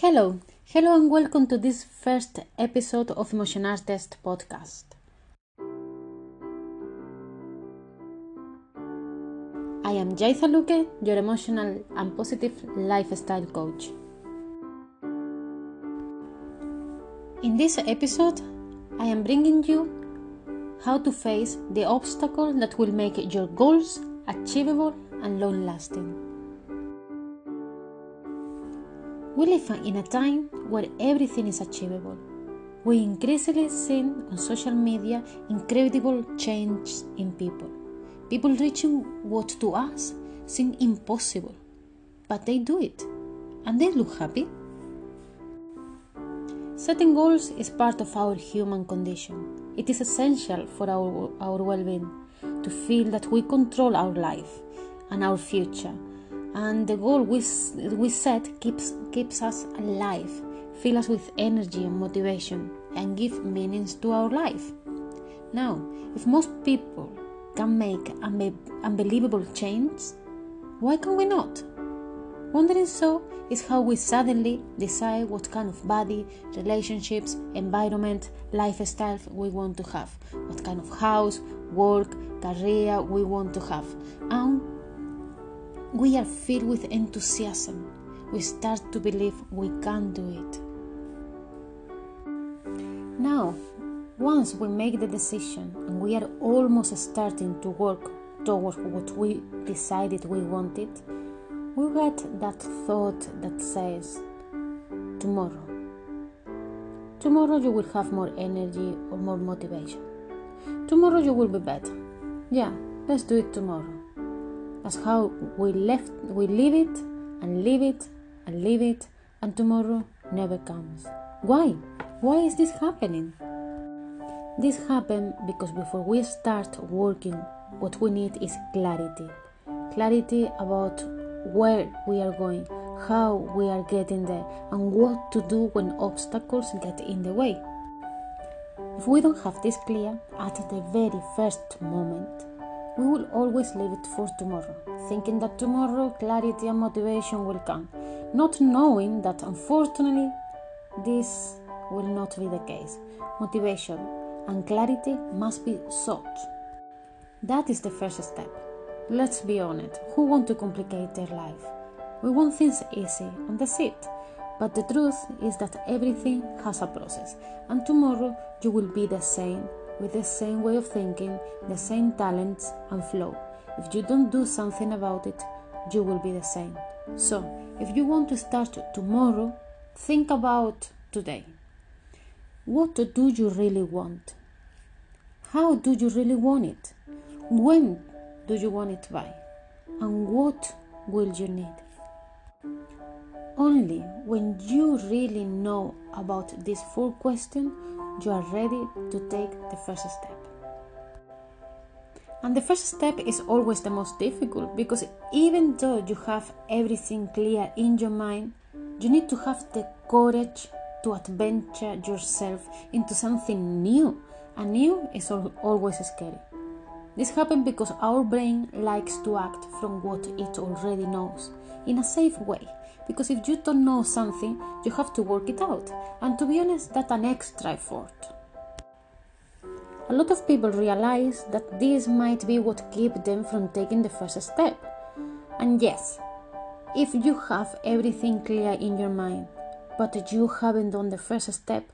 Hello, hello, and welcome to this first episode of Emotional Test podcast. I am Yaiza Luque, your emotional and positive lifestyle coach. In this episode, I am bringing you how to face the obstacle that will make your goals achievable and long lasting. We live in a time where everything is achievable. We increasingly see on social media incredible change in people. People reaching what to us seem impossible, but they do it and they look happy. Setting goals is part of our human condition. It is essential for our, our well being to feel that we control our life and our future and the goal we, we set keeps keeps us alive fill us with energy and motivation and give meanings to our life. Now if most people can make unbelievable change why can we not? Wondering so is how we suddenly decide what kind of body relationships environment lifestyle we want to have what kind of house work career we want to have and we are filled with enthusiasm. We start to believe we can do it. Now, once we make the decision and we are almost starting to work towards what we decided we wanted, we get that thought that says, Tomorrow. Tomorrow you will have more energy or more motivation. Tomorrow you will be better. Yeah, let's do it tomorrow. That's how we left we leave it and leave it and leave it and tomorrow never comes. Why? Why is this happening? This happened because before we start working, what we need is clarity. Clarity about where we are going, how we are getting there, and what to do when obstacles get in the way. If we don't have this clear at the very first moment, we will always leave it for tomorrow, thinking that tomorrow clarity and motivation will come, not knowing that unfortunately this will not be the case. Motivation and clarity must be sought. That is the first step. Let's be honest, who want to complicate their life? We want things easy and that's it. But the truth is that everything has a process, and tomorrow you will be the same with the same way of thinking, the same talents and flow. If you don't do something about it, you will be the same. So, if you want to start tomorrow, think about today. What do you really want? How do you really want it? When do you want it by? And what will you need? Only when you really know about these four questions you are ready to take the first step. And the first step is always the most difficult because even though you have everything clear in your mind, you need to have the courage to adventure yourself into something new. And new is always scary. This happens because our brain likes to act from what it already knows in a safe way. Because if you don't know something, you have to work it out. And to be honest, that's an extra effort. A lot of people realize that this might be what keeps them from taking the first step. And yes, if you have everything clear in your mind, but you haven't done the first step,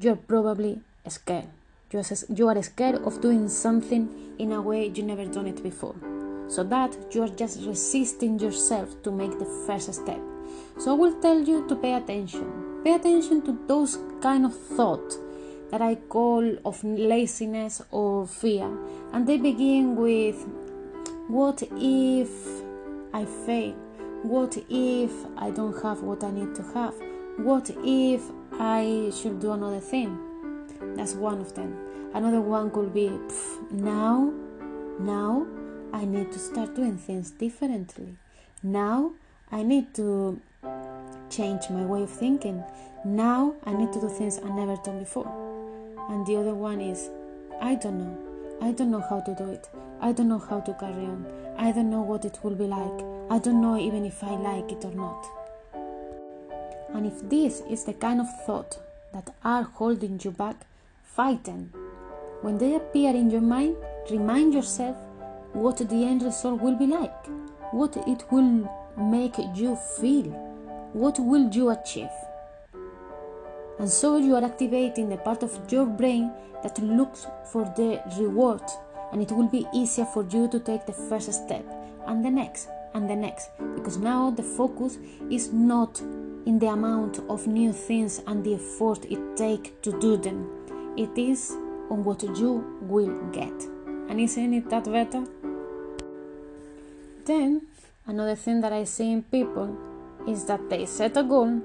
you're probably scared. You are scared of doing something in a way you never done it before. So that you are just resisting yourself to make the first step. So I will tell you to pay attention. Pay attention to those kind of thoughts that I call of laziness or fear. And they begin with what if I fail? What if I don't have what I need to have? What if I should do another thing? That's one of them. Another one could be now, now I need to start doing things differently. Now I need to change my way of thinking. Now I need to do things I never done before. And the other one is I don't know. I don't know how to do it. I don't know how to carry on. I don't know what it will be like. I don't know even if I like it or not. And if this is the kind of thought that are holding you back, fight them. When they appear in your mind, remind yourself what the end result will be like, what it will make you feel, what will you achieve. And so you are activating the part of your brain that looks for the reward, and it will be easier for you to take the first step and the next and the next because now the focus is not in the amount of new things and the effort it takes to do them. It is on what you will get. And isn't it that better? Then, another thing that I see in people is that they set a goal,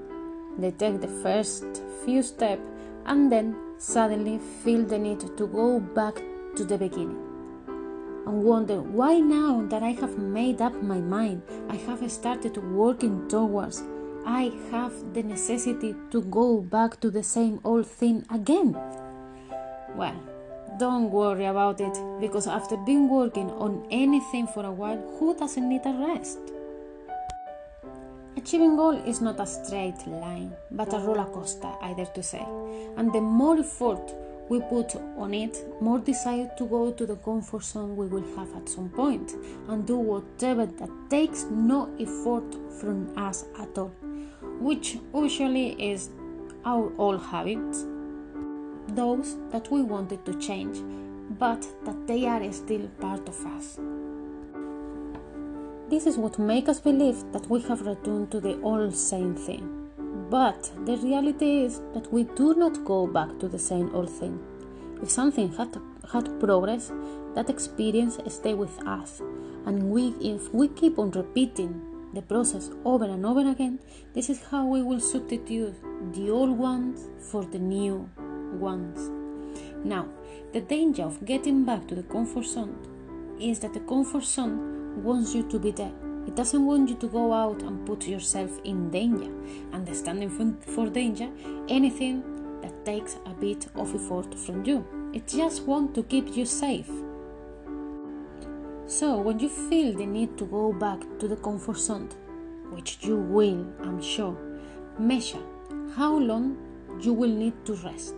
they take the first few steps, and then suddenly feel the need to go back to the beginning and wonder why now that I have made up my mind, I have started working towards, I have the necessity to go back to the same old thing again. Well, don't worry about it because after being working on anything for a while, who doesn't need a rest? Achieving goal is not a straight line, but a roller coaster, I dare to say. And the more effort we put on it, more desire to go to the comfort zone we will have at some point and do whatever that takes no effort from us at all, which usually is our old habits those that we wanted to change, but that they are still part of us. This is what makes us believe that we have returned to the old same thing. But the reality is that we do not go back to the same old thing. If something had, had progress, that experience stay with us. And we, if we keep on repeating the process over and over again, this is how we will substitute the old ones for the new ones. Now, the danger of getting back to the comfort zone is that the comfort zone wants you to be there. It doesn't want you to go out and put yourself in danger. Understanding for danger, anything that takes a bit of effort from you. It just wants to keep you safe. So, when you feel the need to go back to the comfort zone, which you will, I'm sure, measure how long you will need to rest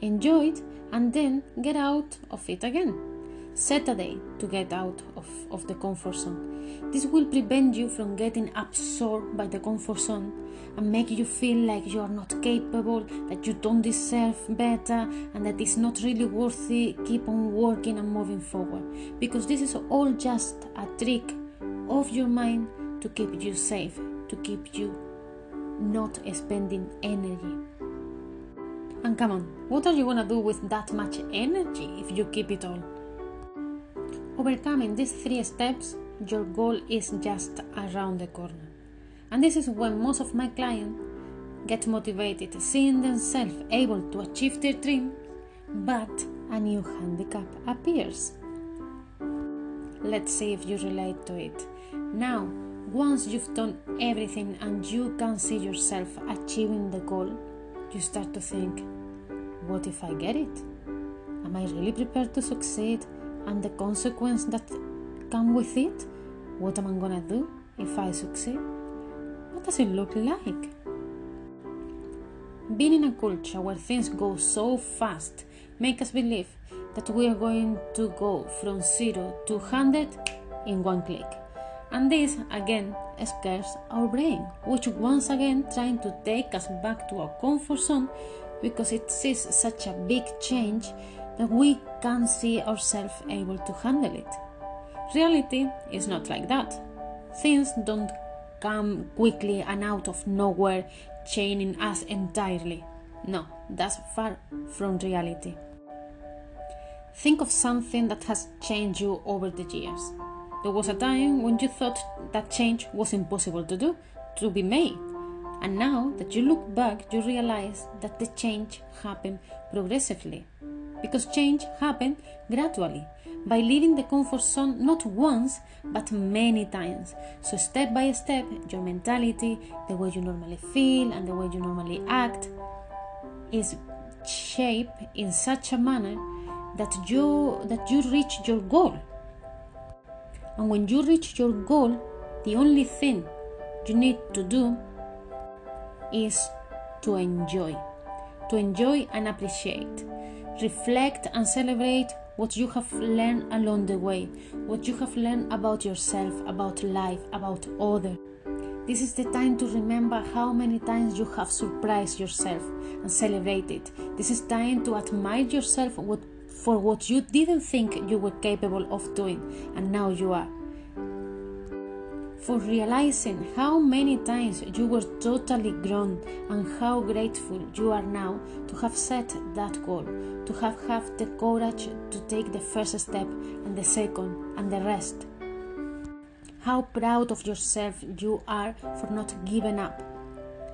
enjoy it, and then get out of it again. Set a day to get out of, of the comfort zone. This will prevent you from getting absorbed by the comfort zone and make you feel like you are not capable, that you don't deserve better, and that it's not really worthy. Keep on working and moving forward because this is all just a trick of your mind to keep you safe, to keep you not spending energy and come on, what are you gonna do with that much energy if you keep it all? Overcoming these three steps, your goal is just around the corner. And this is when most of my clients get motivated, seeing themselves able to achieve their dream, but a new handicap appears. Let's see if you relate to it. Now, once you've done everything and you can see yourself achieving the goal, you start to think what if I get it? Am I really prepared to succeed? And the consequence that come with it? What am I gonna do if I succeed? What does it look like? Being in a culture where things go so fast make us believe that we are going to go from zero to 100 in one click. And this again scares our brain, which once again trying to take us back to our comfort zone because it sees such a big change that we can't see ourselves able to handle it. Reality is not like that. Things don't come quickly and out of nowhere, changing us entirely. No, that's far from reality. Think of something that has changed you over the years. There was a time when you thought that change was impossible to do, to be made. And now that you look back, you realize that the change happened progressively. Because change happened gradually by leaving the comfort zone not once but many times. So, step by step, your mentality, the way you normally feel, and the way you normally act is shaped in such a manner that you that you reach your goal and when you reach your goal, the only thing you need to do is to enjoy, to enjoy and appreciate, reflect and celebrate what you have learned along the way, what you have learned about yourself, about life, about others. This is the time to remember how many times you have surprised yourself and celebrated. This is time to admire yourself for what you didn't think you were capable of doing, and now you are for realizing how many times you were totally grown and how grateful you are now to have set that goal, to have had the courage to take the first step and the second and the rest. How proud of yourself you are for not giving up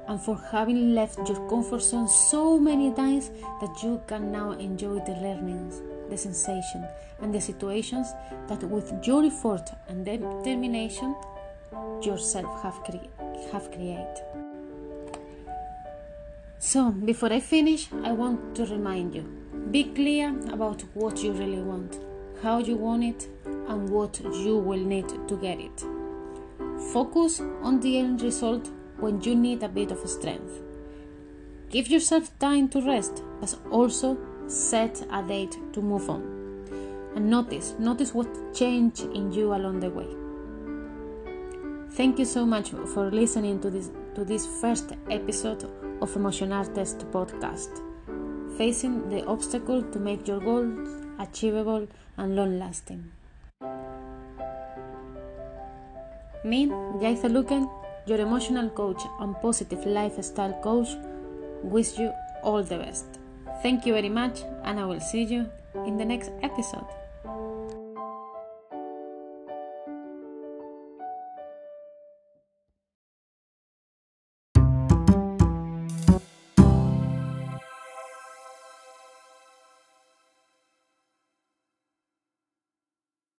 and for having left your comfort zone so many times that you can now enjoy the learnings, the sensation, and the situations that with your effort and determination yourself have, cre- have created. So, before I finish, I want to remind you be clear about what you really want, how you want it, and what you will need to get it. Focus on the end result when you need a bit of strength. Give yourself time to rest, but also set a date to move on. And notice, notice what changed in you along the way. Thank you so much for listening to this to this first episode of Emotional Test podcast. Facing the obstacle to make your goals achievable and long lasting. Me, Yaiza Luken, your emotional coach and positive lifestyle coach, wish you all the best. Thank you very much, and I will see you in the next episode.